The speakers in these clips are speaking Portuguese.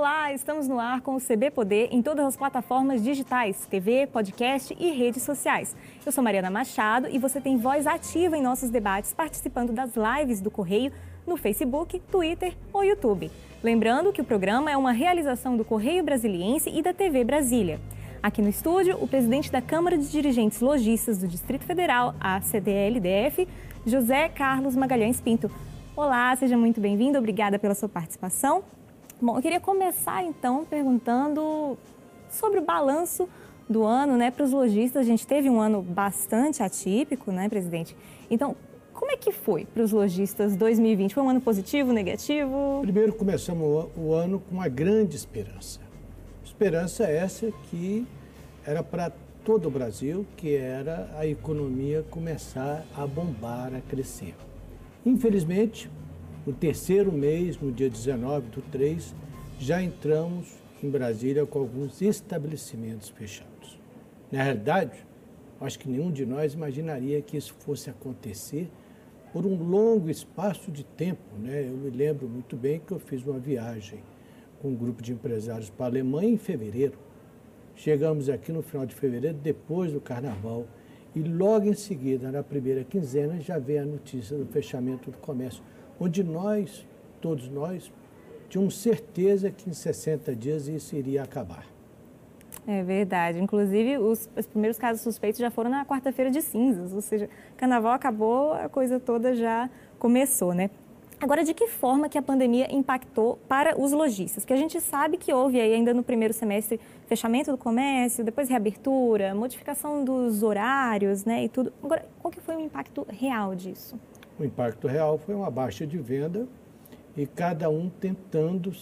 Olá, estamos no ar com o CB Poder em todas as plataformas digitais, TV, podcast e redes sociais. Eu sou Mariana Machado e você tem voz ativa em nossos debates participando das lives do Correio no Facebook, Twitter ou YouTube. Lembrando que o programa é uma realização do Correio Brasiliense e da TV Brasília. Aqui no estúdio, o presidente da Câmara de Dirigentes Logistas do Distrito Federal, a CDLDF, José Carlos Magalhães Pinto. Olá, seja muito bem-vindo, obrigada pela sua participação. Bom, eu queria começar então perguntando sobre o balanço do ano, né, para os lojistas. A gente teve um ano bastante atípico, né, presidente? Então, como é que foi para os lojistas 2020? Foi um ano positivo, negativo? Primeiro começamos o ano com uma grande esperança. Esperança essa que era para todo o Brasil, que era a economia começar a bombar, a crescer. Infelizmente, no terceiro mês, no dia 19 do 3, já entramos em Brasília com alguns estabelecimentos fechados. Na realidade, acho que nenhum de nós imaginaria que isso fosse acontecer por um longo espaço de tempo. Né? Eu me lembro muito bem que eu fiz uma viagem com um grupo de empresários para a Alemanha em fevereiro. Chegamos aqui no final de fevereiro, depois do carnaval, e logo em seguida, na primeira quinzena, já veio a notícia do fechamento do comércio onde nós, todos nós, tínhamos certeza que em 60 dias isso iria acabar. É verdade. Inclusive, os, os primeiros casos suspeitos já foram na quarta-feira de cinzas, ou seja, carnaval acabou, a coisa toda já começou, né? Agora, de que forma que a pandemia impactou para os lojistas? Porque a gente sabe que houve aí ainda no primeiro semestre fechamento do comércio, depois reabertura, modificação dos horários, né, e tudo. Agora, qual que foi o impacto real disso? O impacto real foi uma baixa de venda e cada um tentando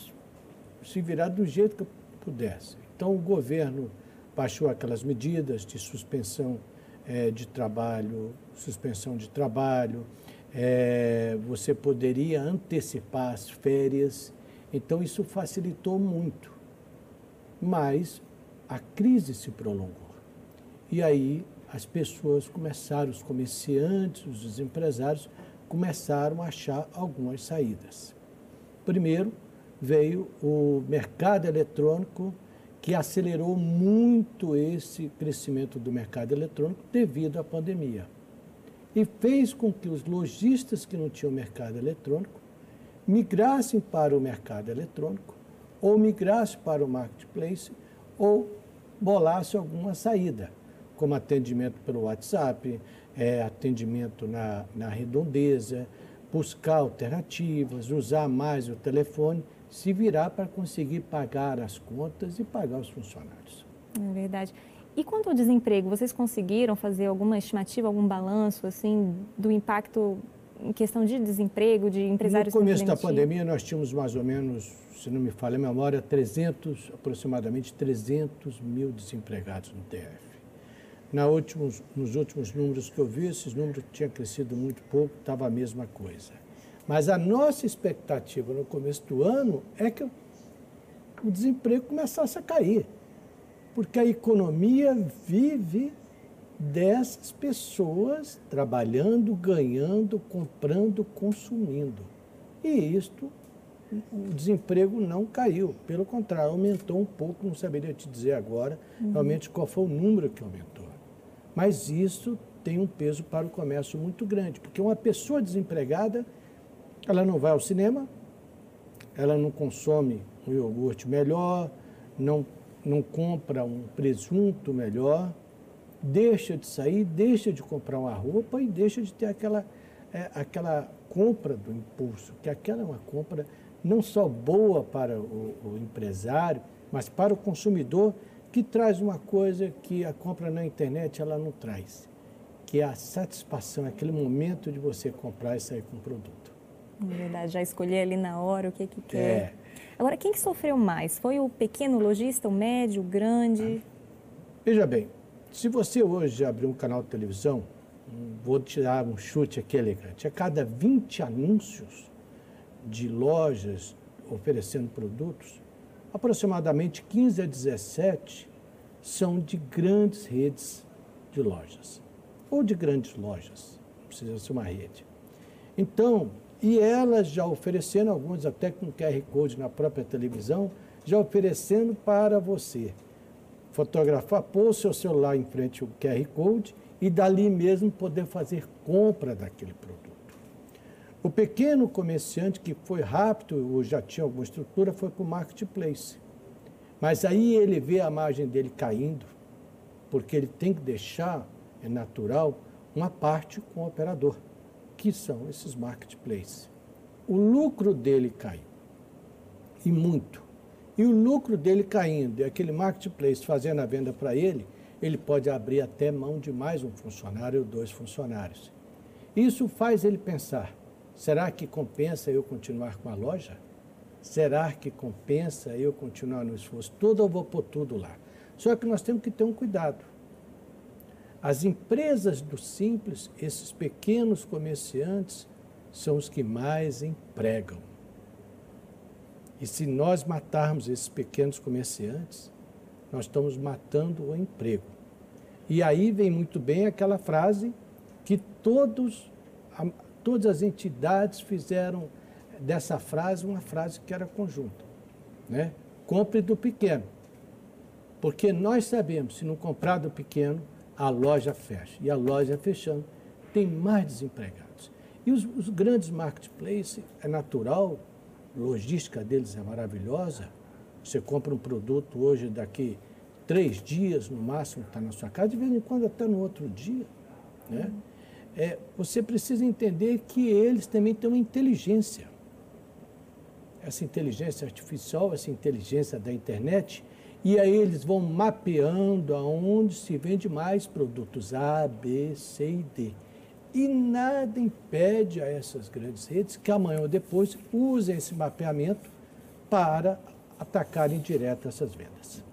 se virar do jeito que pudesse. Então, o governo baixou aquelas medidas de suspensão é, de trabalho, suspensão de trabalho, é, você poderia antecipar as férias, então isso facilitou muito. Mas a crise se prolongou. E aí as pessoas começaram, os comerciantes, os empresários, começaram a achar algumas saídas. Primeiro, veio o mercado eletrônico, que acelerou muito esse crescimento do mercado eletrônico devido à pandemia. E fez com que os lojistas que não tinham mercado eletrônico migrassem para o mercado eletrônico, ou migrassem para o marketplace, ou bolassem alguma saída, como atendimento pelo WhatsApp, é, atendimento na, na redondeza, buscar alternativas, usar mais o telefone, se virar para conseguir pagar as contas e pagar os funcionários. É verdade. E quanto ao desemprego, vocês conseguiram fazer alguma estimativa, algum balanço assim do impacto em questão de desemprego, de empresários No começo da pandemia, nós tínhamos mais ou menos, se não me falha a memória, 300, aproximadamente 300 mil desempregados no DF. Na últimos, nos últimos números que eu vi, esses números tinham crescido muito pouco, estava a mesma coisa. Mas a nossa expectativa no começo do ano é que o desemprego começasse a cair, porque a economia vive dessas pessoas trabalhando, ganhando, comprando, consumindo. E isto, o desemprego não caiu, pelo contrário, aumentou um pouco, não saberia te dizer agora uhum. realmente qual foi o número que aumentou. Mas isso tem um peso para o comércio muito grande, porque uma pessoa desempregada, ela não vai ao cinema, ela não consome um iogurte melhor, não, não compra um presunto melhor, deixa de sair, deixa de comprar uma roupa e deixa de ter aquela, é, aquela compra do impulso, que aquela é uma compra não só boa para o, o empresário, mas para o consumidor que traz uma coisa que a compra na internet ela não traz, que é a satisfação, aquele momento de você comprar e sair com o produto. Na verdade, já escolher ali na hora o que, que quer. É. Agora, quem que sofreu mais? Foi o pequeno lojista, o médio, o grande? Veja bem, se você hoje abrir um canal de televisão, vou tirar um chute aqui elegante, a cada 20 anúncios de lojas oferecendo produtos, aproximadamente 15 a 17 são de grandes redes de lojas, ou de grandes lojas, precisa ser uma rede. Então, e elas já oferecendo, algumas até com QR Code na própria televisão, já oferecendo para você fotografar, pôr o seu celular em frente ao QR Code e dali mesmo poder fazer compra daquele produto. O pequeno comerciante que foi rápido ou já tinha alguma estrutura foi para o marketplace. Mas aí ele vê a margem dele caindo, porque ele tem que deixar, é natural, uma parte com o operador, que são esses marketplaces. O lucro dele caiu, e muito. E o lucro dele caindo, e aquele marketplace fazendo a venda para ele, ele pode abrir até mão de mais um funcionário ou dois funcionários. Isso faz ele pensar: será que compensa eu continuar com a loja? Será que compensa eu continuar no esforço todo ou vou pôr tudo lá? Só que nós temos que ter um cuidado. As empresas do simples, esses pequenos comerciantes, são os que mais empregam. E se nós matarmos esses pequenos comerciantes, nós estamos matando o emprego. E aí vem muito bem aquela frase que todos, todas as entidades fizeram dessa frase uma frase que era conjunta. Né? Compre do pequeno. Porque nós sabemos, se não comprar do pequeno, a loja fecha. E a loja fechando, tem mais desempregados. E os, os grandes marketplaces, é natural, a logística deles é maravilhosa. Você compra um produto hoje, daqui três dias no máximo, está na sua casa, de vez em quando até no outro dia. Né? É, você precisa entender que eles também têm uma inteligência. Essa inteligência artificial, essa inteligência da internet, e aí eles vão mapeando aonde se vende mais produtos A, B, C e D. E nada impede a essas grandes redes que amanhã ou depois usem esse mapeamento para atacarem direto essas vendas.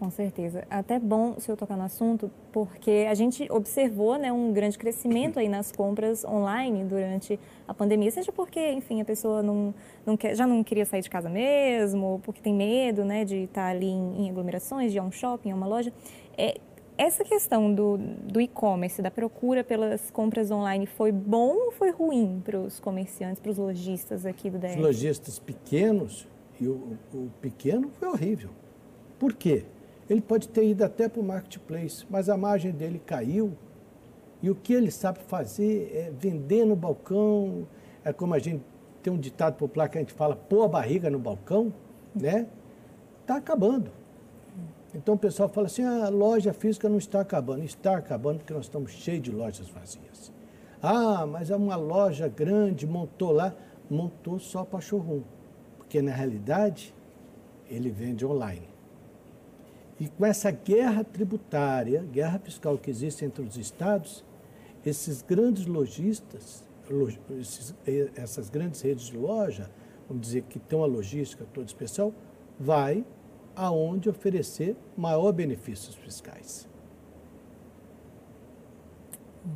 Com certeza. Até bom o senhor tocar no assunto, porque a gente observou né, um grande crescimento aí nas compras online durante a pandemia, seja porque, enfim, a pessoa não, não quer, já não queria sair de casa mesmo, porque tem medo né, de estar ali em, em aglomerações, de ir a um shopping, a uma loja. É, essa questão do, do e-commerce, da procura pelas compras online, foi bom ou foi ruim para os comerciantes, para os lojistas aqui do DF? Os lojistas pequenos, e o, o pequeno foi horrível. Por quê? Ele pode ter ido até para o marketplace, mas a margem dele caiu. E o que ele sabe fazer é vender no balcão. É como a gente tem um ditado popular que a gente fala, pôr a barriga no balcão, né? Está acabando. Então o pessoal fala assim, ah, a loja física não está acabando. Está acabando porque nós estamos cheios de lojas vazias. Ah, mas é uma loja grande, montou lá, montou só para showroom. Porque na realidade ele vende online. E com essa guerra tributária, guerra fiscal que existe entre os estados, esses grandes lojistas, esses, essas grandes redes de loja, vamos dizer que tem uma logística toda especial, vai aonde oferecer maior benefícios fiscais.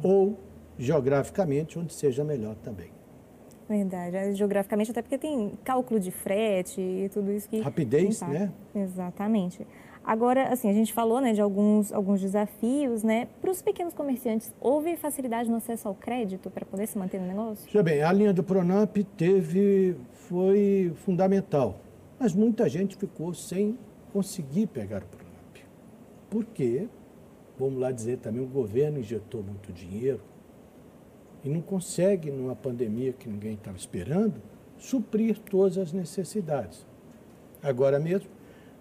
Ou geograficamente, onde seja melhor também. Verdade, geograficamente, até porque tem cálculo de frete e tudo isso que. Rapidez, né? Exatamente. Agora, assim, a gente falou né, de alguns, alguns desafios, né? Para os pequenos comerciantes, houve facilidade no acesso ao crédito para poder se manter no negócio? Já bem, a linha do Pronamp teve, foi fundamental, mas muita gente ficou sem conseguir pegar o Pronamp. Porque, vamos lá dizer também, o governo injetou muito dinheiro e não consegue, numa pandemia que ninguém estava esperando, suprir todas as necessidades. Agora mesmo,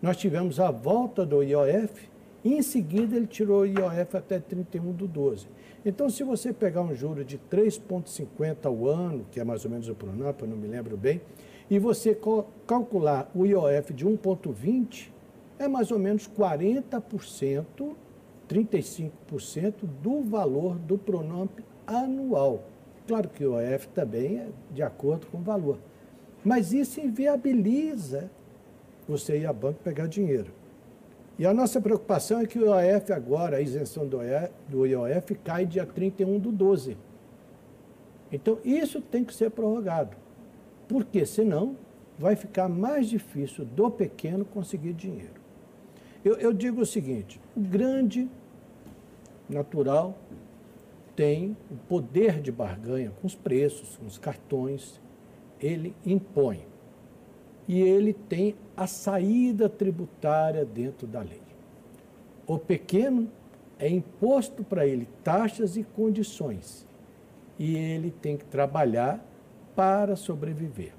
nós tivemos a volta do IOF e em seguida ele tirou o IOF até 31 do 12. Então, se você pegar um juro de 3,50 ao ano, que é mais ou menos o Pronamp, eu não me lembro bem, e você calcular o IOF de 1,20, é mais ou menos 40%, 35% do valor do Pronamp anual. Claro que o IOF também é de acordo com o valor. Mas isso inviabiliza você ir a banco pegar dinheiro. E a nossa preocupação é que o IOF agora, a isenção do IOF, cai dia 31 do 12. Então, isso tem que ser prorrogado. Porque, senão, vai ficar mais difícil do pequeno conseguir dinheiro. Eu, eu digo o seguinte: o grande, natural, tem o poder de barganha com os preços, com os cartões, ele impõe. e ele tem a saída tributária dentro da lei. O pequeno é imposto para ele taxas e condições e ele tem que trabalhar para sobreviver.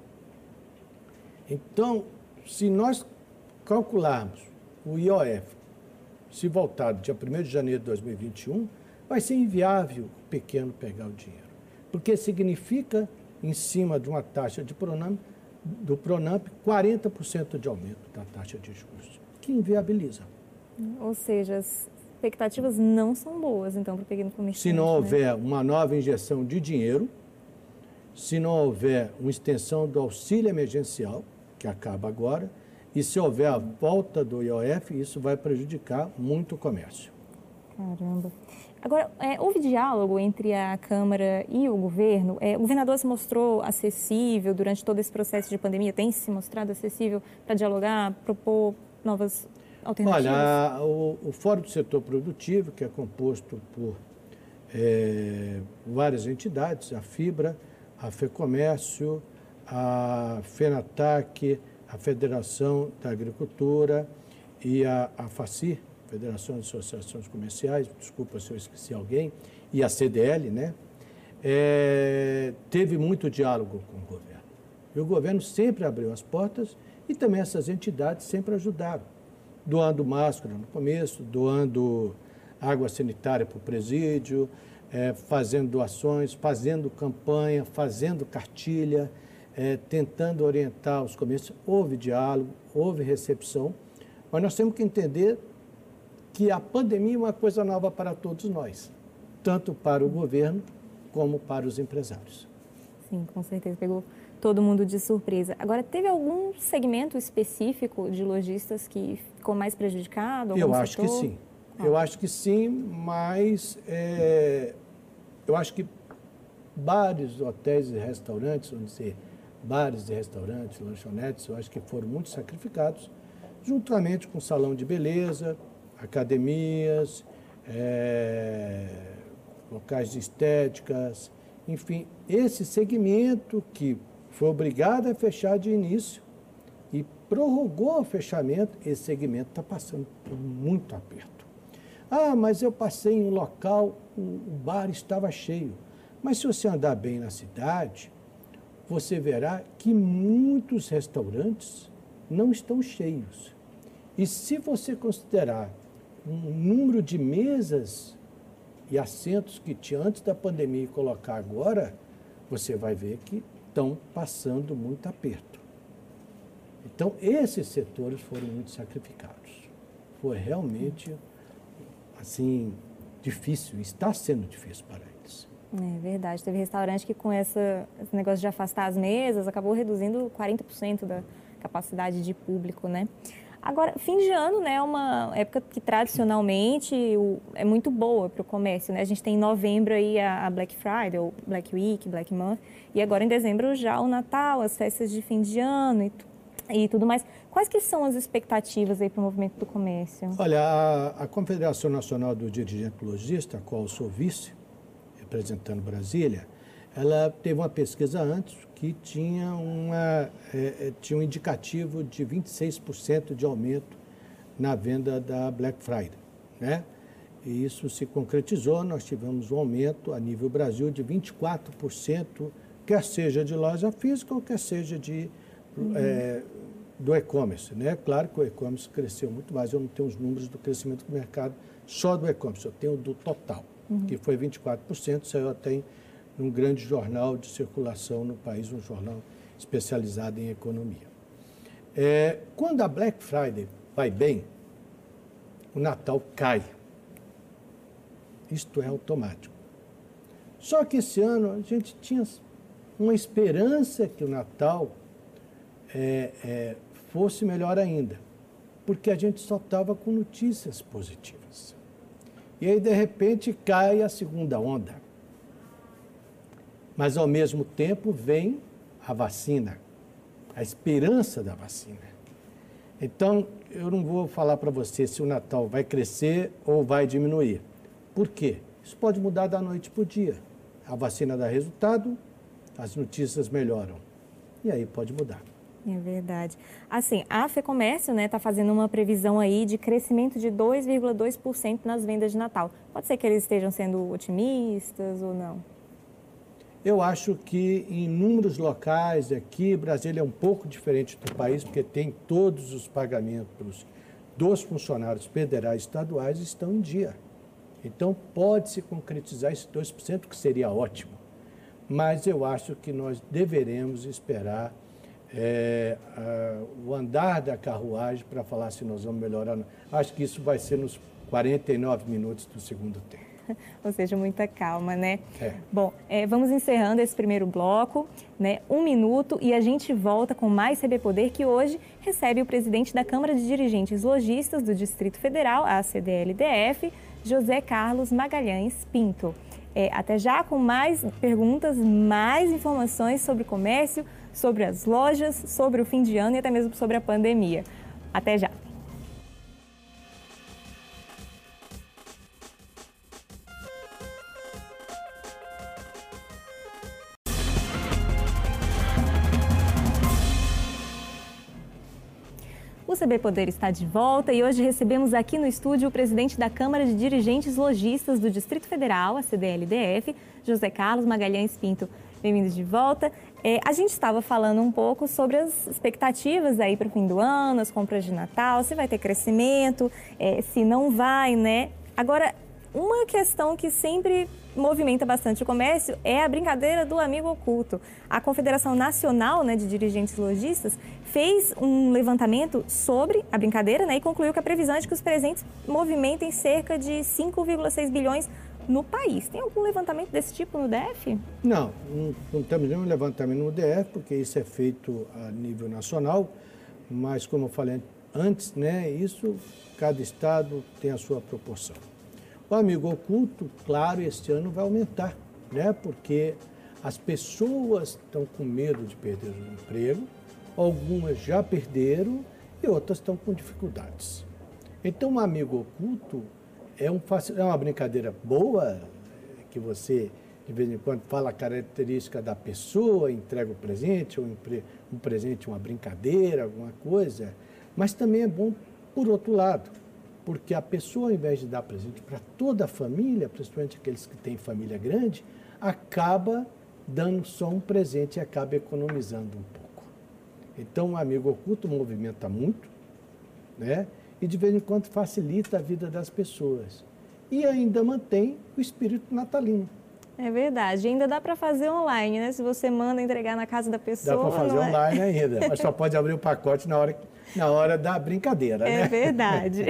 Então, se nós calcularmos o IOF, se voltar do dia 1 de janeiro de 2021, vai ser inviável o pequeno pegar o dinheiro. Porque significa, em cima de uma taxa de Pronamp, do Pronamp, 40% de aumento da taxa de juros, que inviabiliza. Ou seja, as expectativas não são boas, então, para o pequeno comerciante. Se não né? houver uma nova injeção de dinheiro, se não houver uma extensão do auxílio emergencial, que acaba agora, e se houver a volta do IOF, isso vai prejudicar muito o comércio. Caramba. Agora, é, houve diálogo entre a Câmara e o governo? É, o governador se mostrou acessível durante todo esse processo de pandemia? Tem se mostrado acessível para dialogar, propor novas alternativas? Olha, o, o Fórum do Setor Produtivo, que é composto por é, várias entidades, a Fibra, a FEComércio, a FENATAC, a Federação da Agricultura e a, a FACI, Federação de Associações Comerciais, desculpa se eu esqueci alguém, e a CDL, né? É, teve muito diálogo com o governo. E o governo sempre abriu as portas e também essas entidades sempre ajudaram, doando máscara no começo, doando água sanitária para o presídio, é, fazendo doações, fazendo campanha, fazendo cartilha, é, tentando orientar os comércios. Houve diálogo, houve recepção, mas nós temos que entender que a pandemia é uma coisa nova para todos nós, tanto para o governo como para os empresários. Sim, com certeza. Pegou todo mundo de surpresa. Agora, teve algum segmento específico de lojistas que ficou mais prejudicado? Eu acho setor? que sim. Ah. Eu acho que sim, mas é, eu acho que bares, hotéis e restaurantes, vamos dizer, bares e restaurantes, lanchonetes, eu acho que foram muito sacrificados, juntamente com salão de beleza, academias, é, locais de estéticas, enfim, esse segmento que foi obrigado a fechar de início e prorrogou o fechamento, esse segmento está passando por muito aperto. Ah, mas eu passei em um local, o bar estava cheio. Mas se você andar bem na cidade, você verá que muitos restaurantes não estão cheios. E se você considerar um número de mesas e assentos que tinha antes da pandemia e colocar agora, você vai ver que estão passando muito aperto. Então, esses setores foram muito sacrificados. Foi realmente, assim, difícil, está sendo difícil para eles. É verdade. Teve restaurante que com essa, esse negócio de afastar as mesas acabou reduzindo 40% da capacidade de público, né? Agora, fim de ano né, é uma época que tradicionalmente o, é muito boa para o comércio. Né? A gente tem em novembro aí a, a, Black Friday, ou Black Week, Black Month, e agora em dezembro já o Natal, as festas de fim de ano e, e tudo mais. Quais que são as expectativas aí para o movimento do comércio? Olha, a, a Confederação Nacional do Dirigente Logista, a qual eu sou vice, representando Brasília, ela teve uma pesquisa antes que tinha, uma, é, é tinha um indicativo de 26% de aumento na venda da Black Friday. Né? E isso se concretizou, nós tivemos um aumento a nível Brasil de 24%, quer seja de loja física ou quer seja de, uhum. é, do e-commerce. Né? Claro que o e-commerce cresceu muito mais, eu não tenho os números do crescimento do mercado só do e-commerce, eu tenho do total, uhum. que foi 24%, saiu até em num grande jornal de circulação no país, um jornal especializado em economia. É, quando a Black Friday vai bem, o Natal cai. Isto é automático. Só que esse ano a gente tinha uma esperança que o Natal é, é, fosse melhor ainda, porque a gente só estava com notícias positivas. E aí, de repente, cai a segunda onda. Mas, ao mesmo tempo, vem a vacina, a esperança da vacina. Então, eu não vou falar para você se o Natal vai crescer ou vai diminuir. Por quê? Isso pode mudar da noite para o dia. A vacina dá resultado, as notícias melhoram. E aí pode mudar. É verdade. Assim, a FEComércio está né, tá fazendo uma previsão aí de crescimento de 2,2% nas vendas de Natal. Pode ser que eles estejam sendo otimistas ou não? Eu acho que em números locais aqui, Brasília é um pouco diferente do país, porque tem todos os pagamentos dos funcionários federais e estaduais estão em dia. Então pode se concretizar esse 2%, que seria ótimo. Mas eu acho que nós deveremos esperar é, a, o andar da carruagem para falar se nós vamos melhorar. Acho que isso vai ser nos 49 minutos do segundo tempo. Ou seja, muita calma, né? É. Bom, é, vamos encerrando esse primeiro bloco, né? Um minuto e a gente volta com mais CB Poder, que hoje recebe o presidente da Câmara de Dirigentes Logistas do Distrito Federal, a CDLDF, José Carlos Magalhães Pinto. É, até já com mais perguntas, mais informações sobre o comércio, sobre as lojas, sobre o fim de ano e até mesmo sobre a pandemia. Até já! O CB Poder está de volta e hoje recebemos aqui no estúdio o presidente da Câmara de Dirigentes Logistas do Distrito Federal, a CDLDF, José Carlos Magalhães Pinto. Bem-vindo de volta. É, a gente estava falando um pouco sobre as expectativas aí para o fim do ano, as compras de Natal, se vai ter crescimento, é, se não vai, né? Agora, uma questão que sempre movimenta bastante o comércio é a brincadeira do amigo oculto. A Confederação Nacional né, de Dirigentes Logistas fez um levantamento sobre a brincadeira né, e concluiu que a previsão é de que os presentes movimentem cerca de 5,6 bilhões no país. Tem algum levantamento desse tipo no DF? Não, não, não temos nenhum levantamento no DF, porque isso é feito a nível nacional, mas como eu falei antes, né, isso cada estado tem a sua proporção. O amigo oculto, claro, este ano vai aumentar, né? porque as pessoas estão com medo de perder o emprego, algumas já perderam e outras estão com dificuldades. Então, um amigo oculto é, um, é uma brincadeira boa, que você de vez em quando fala a característica da pessoa, entrega o presente, um presente, uma brincadeira, alguma coisa, mas também é bom por outro lado porque a pessoa, ao invés de dar presente para toda a família, principalmente aqueles que têm família grande, acaba dando só um presente e acaba economizando um pouco. Então, o amigo oculto movimenta muito, né? E de vez em quando facilita a vida das pessoas. E ainda mantém o espírito natalino. É verdade. Ainda dá para fazer online, né? Se você manda entregar na casa da pessoa. Dá para fazer é? online ainda, mas só pode abrir o pacote na hora na hora da brincadeira, é né? É verdade.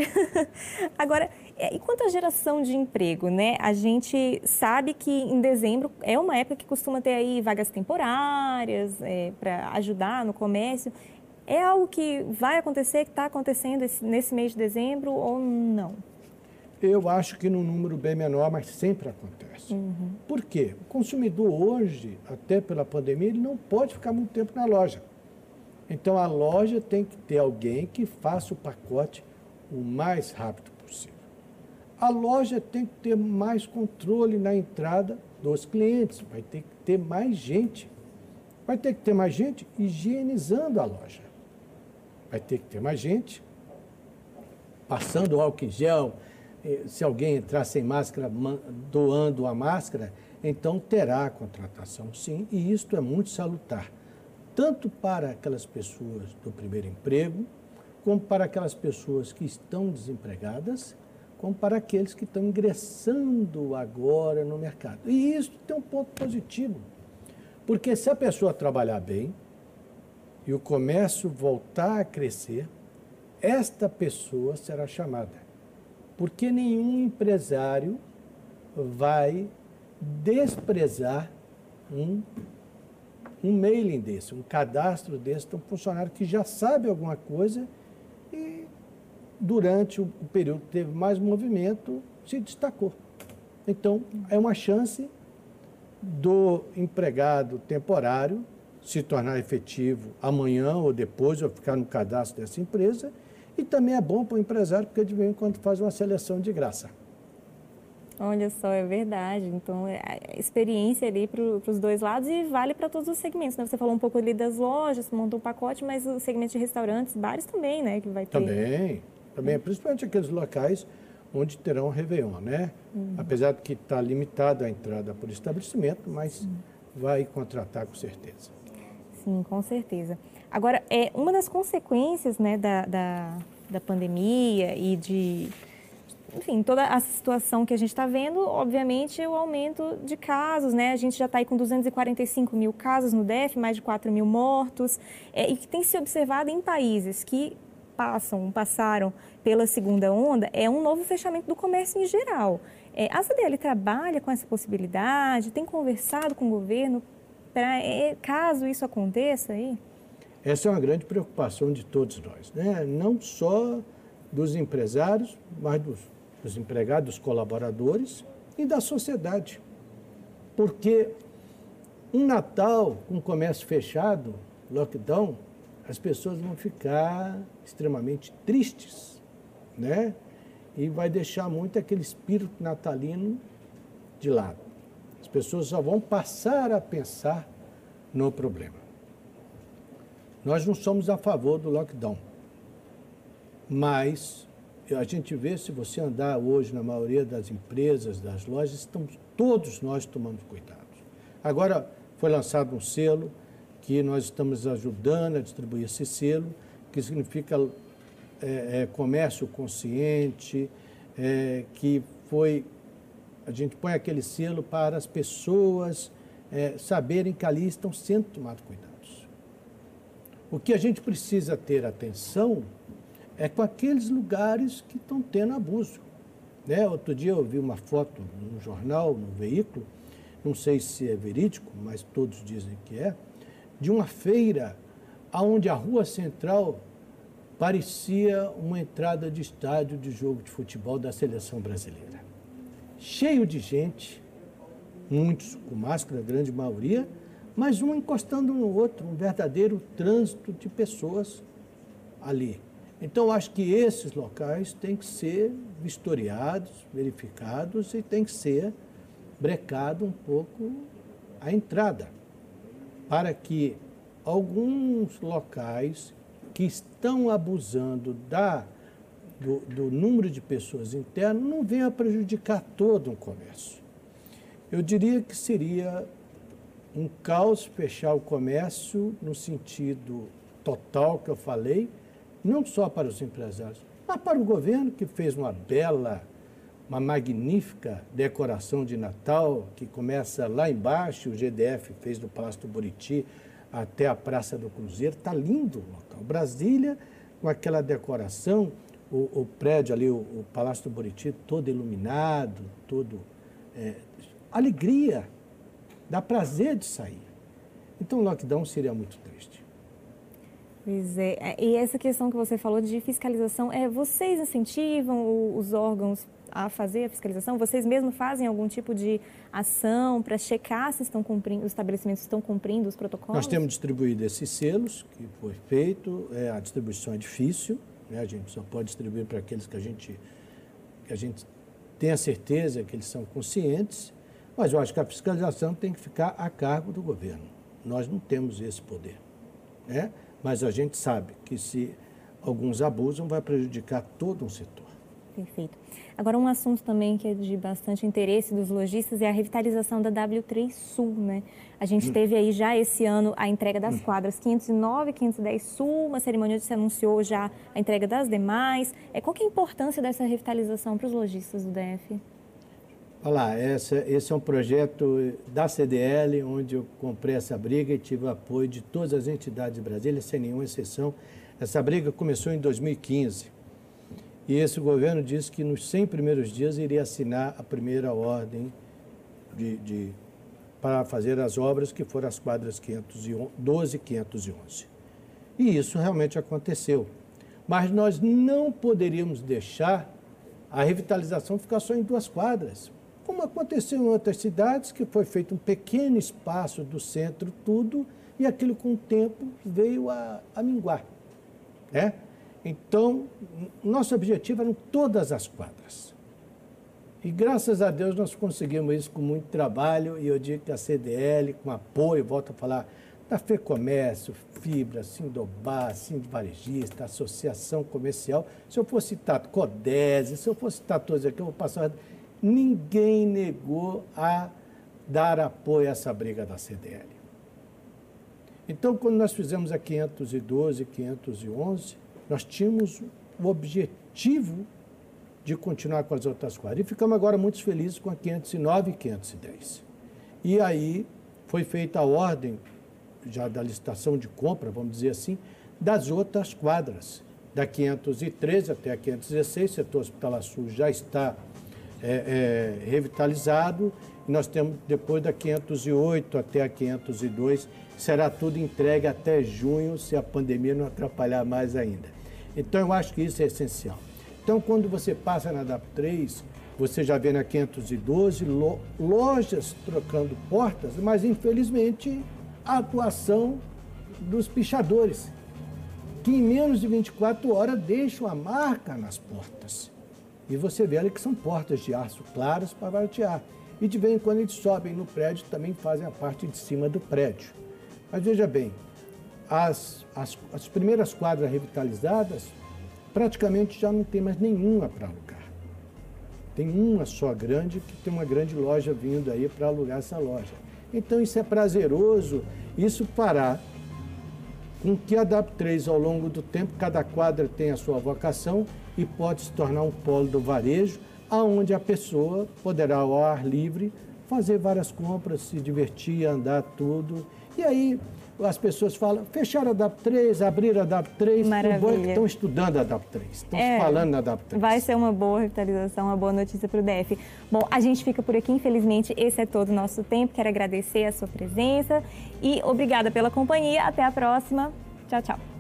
Agora, e quanto à geração de emprego, né? A gente sabe que em dezembro é uma época que costuma ter aí vagas temporárias é, para ajudar no comércio. É algo que vai acontecer, que está acontecendo esse, nesse mês de dezembro ou não? Eu acho que num número bem menor, mas sempre acontece. Uhum. Por quê? O consumidor hoje, até pela pandemia, ele não pode ficar muito tempo na loja. Então a loja tem que ter alguém que faça o pacote o mais rápido possível. A loja tem que ter mais controle na entrada dos clientes, vai ter que ter mais gente. Vai ter que ter mais gente higienizando a loja. Vai ter que ter mais gente passando álcool em gel. Eh, se alguém entrar sem máscara, doando a máscara, então terá a contratação, sim, e isto é muito salutar tanto para aquelas pessoas do primeiro emprego, como para aquelas pessoas que estão desempregadas, como para aqueles que estão ingressando agora no mercado. E isso tem um ponto positivo, porque se a pessoa trabalhar bem e o comércio voltar a crescer, esta pessoa será chamada. Porque nenhum empresário vai desprezar um um mailing desse, um cadastro desse, de um funcionário que já sabe alguma coisa e durante o período que teve mais movimento se destacou. Então, é uma chance do empregado temporário se tornar efetivo amanhã ou depois, ou ficar no cadastro dessa empresa. E também é bom para o empresário, porque de vez em quando faz uma seleção de graça. Olha só, é verdade. Então, é, é experiência ali para os dois lados e vale para todos os segmentos. Né? Você falou um pouco ali das lojas, montou um pacote, mas o segmento de restaurantes, bares também, né? Que vai ter. Também, também. Principalmente aqueles locais onde terão Réveillon, né? Uhum. Apesar de que está limitada a entrada por estabelecimento, mas uhum. vai contratar com certeza. Sim, com certeza. Agora, é, uma das consequências né, da, da, da pandemia e de enfim, toda a situação que a gente está vendo, obviamente, o aumento de casos, né? A gente já está aí com 245 mil casos no DF, mais de 4 mil mortos, é, e que tem se observado em países que passam, passaram pela segunda onda, é um novo fechamento do comércio em geral. É, a CDL trabalha com essa possibilidade, tem conversado com o governo para, é, caso isso aconteça aí? Essa é uma grande preocupação de todos nós, né? não só dos empresários, mas dos dos empregados, dos colaboradores e da sociedade. Porque um Natal com um comércio fechado, lockdown, as pessoas vão ficar extremamente tristes, né? E vai deixar muito aquele espírito natalino de lado. As pessoas só vão passar a pensar no problema. Nós não somos a favor do lockdown, mas a gente vê, se você andar hoje na maioria das empresas, das lojas, estamos todos nós tomando cuidado. Agora foi lançado um selo que nós estamos ajudando a distribuir esse selo, que significa é, é, comércio consciente, é, que foi a gente põe aquele selo para as pessoas é, saberem que ali estão sendo tomados cuidados. O que a gente precisa ter atenção é com aqueles lugares que estão tendo abuso. Né? Outro dia eu vi uma foto no jornal, no veículo, não sei se é verídico, mas todos dizem que é, de uma feira onde a rua central parecia uma entrada de estádio de jogo de futebol da seleção brasileira. Cheio de gente, muitos com máscara, a grande maioria, mas um encostando no outro, um verdadeiro trânsito de pessoas ali. Então, acho que esses locais têm que ser vistoriados, verificados e tem que ser brecado um pouco a entrada, para que alguns locais que estão abusando da, do, do número de pessoas internas não venham a prejudicar todo o comércio. Eu diria que seria um caos fechar o comércio no sentido total que eu falei, não só para os empresários, mas para o governo, que fez uma bela, uma magnífica decoração de Natal, que começa lá embaixo, o GDF fez do Palácio do Buriti até a Praça do Cruzeiro. Está lindo o local. Brasília, com aquela decoração, o, o prédio ali, o, o, Palácio do Buriti, todo iluminado, todo. É, alegria, dá prazer de sair. Então o lockdown seria muito triste. Pois é. E essa questão que você falou de fiscalização, é, vocês incentivam os órgãos a fazer a fiscalização? Vocês mesmos fazem algum tipo de ação para checar se estão cumprindo, os estabelecimentos estão cumprindo os protocolos? Nós temos distribuído esses selos, que foi feito. É, a distribuição é difícil, né? a gente só pode distribuir para aqueles que a gente, que a gente tem a certeza que eles são conscientes, mas eu acho que a fiscalização tem que ficar a cargo do governo. Nós não temos esse poder. Né? Mas a gente sabe que se alguns abusam, vai prejudicar todo um setor. Perfeito. Agora, um assunto também que é de bastante interesse dos lojistas é a revitalização da W3 Sul, né? A gente hum. teve aí já esse ano a entrega das hum. quadras 509 e 510 Sul, uma cerimônia onde se anunciou já a entrega das demais. É, qual é a importância dessa revitalização para os lojistas do DF? Olá, essa, esse é um projeto da CDL, onde eu comprei essa briga e tive o apoio de todas as entidades de Brasília, sem nenhuma exceção. Essa briga começou em 2015 e esse governo disse que nos 100 primeiros dias iria assinar a primeira ordem de, de para fazer as obras, que foram as quadras 512 e 511. E isso realmente aconteceu. Mas nós não poderíamos deixar a revitalização ficar só em duas quadras como aconteceu em outras cidades, que foi feito um pequeno espaço do centro, tudo, e aquilo com o tempo veio a, a minguar. Né? Então, nosso objetivo eram todas as quadras. E graças a Deus nós conseguimos isso com muito trabalho e eu digo que a CDL, com apoio, volto a falar, da FEComércio, Fibra, Sindobá, Sindivarejista, Associação Comercial, se eu for citar Codese, se eu for citar todos aqui, eu vou passar. Ninguém negou a dar apoio a essa briga da CDL. Então, quando nós fizemos a 512 e 511, nós tínhamos o objetivo de continuar com as outras quadras. E ficamos agora muito felizes com a 509 e 510. E aí foi feita a ordem já da licitação de compra, vamos dizer assim, das outras quadras. Da 513 até a 516, o setor hospitalar sul já está é, é, revitalizado. Nós temos, depois da 508 até a 502, será tudo entregue até junho, se a pandemia não atrapalhar mais ainda. Então, eu acho que isso é essencial. Então, quando você passa na DAP 3, você já vê na 512 lo, lojas trocando portas, mas infelizmente a atuação dos pichadores, que em menos de 24 horas deixam a marca nas portas. E você vê ali que são portas de aço claras para vartear. E de vez em quando eles sobem no prédio, também fazem a parte de cima do prédio. Mas veja bem, as, as, as primeiras quadras revitalizadas praticamente já não tem mais nenhuma para alugar. Tem uma só grande que tem uma grande loja vindo aí para alugar essa loja. Então isso é prazeroso, isso fará com que a DAP3 ao longo do tempo, cada quadra tem a sua vocação e pode se tornar um polo do varejo, aonde a pessoa poderá ao ar livre fazer várias compras, se divertir, andar tudo. E aí as pessoas falam, fecharam a DAP 3, abriram a DAP 3, Maravilha. o bom é que estão estudando a DAP 3, estão é, falando na DAP 3. Vai ser uma boa revitalização, uma boa notícia para o DF. Bom, a gente fica por aqui, infelizmente, esse é todo o nosso tempo. Quero agradecer a sua presença e obrigada pela companhia. Até a próxima. Tchau, tchau.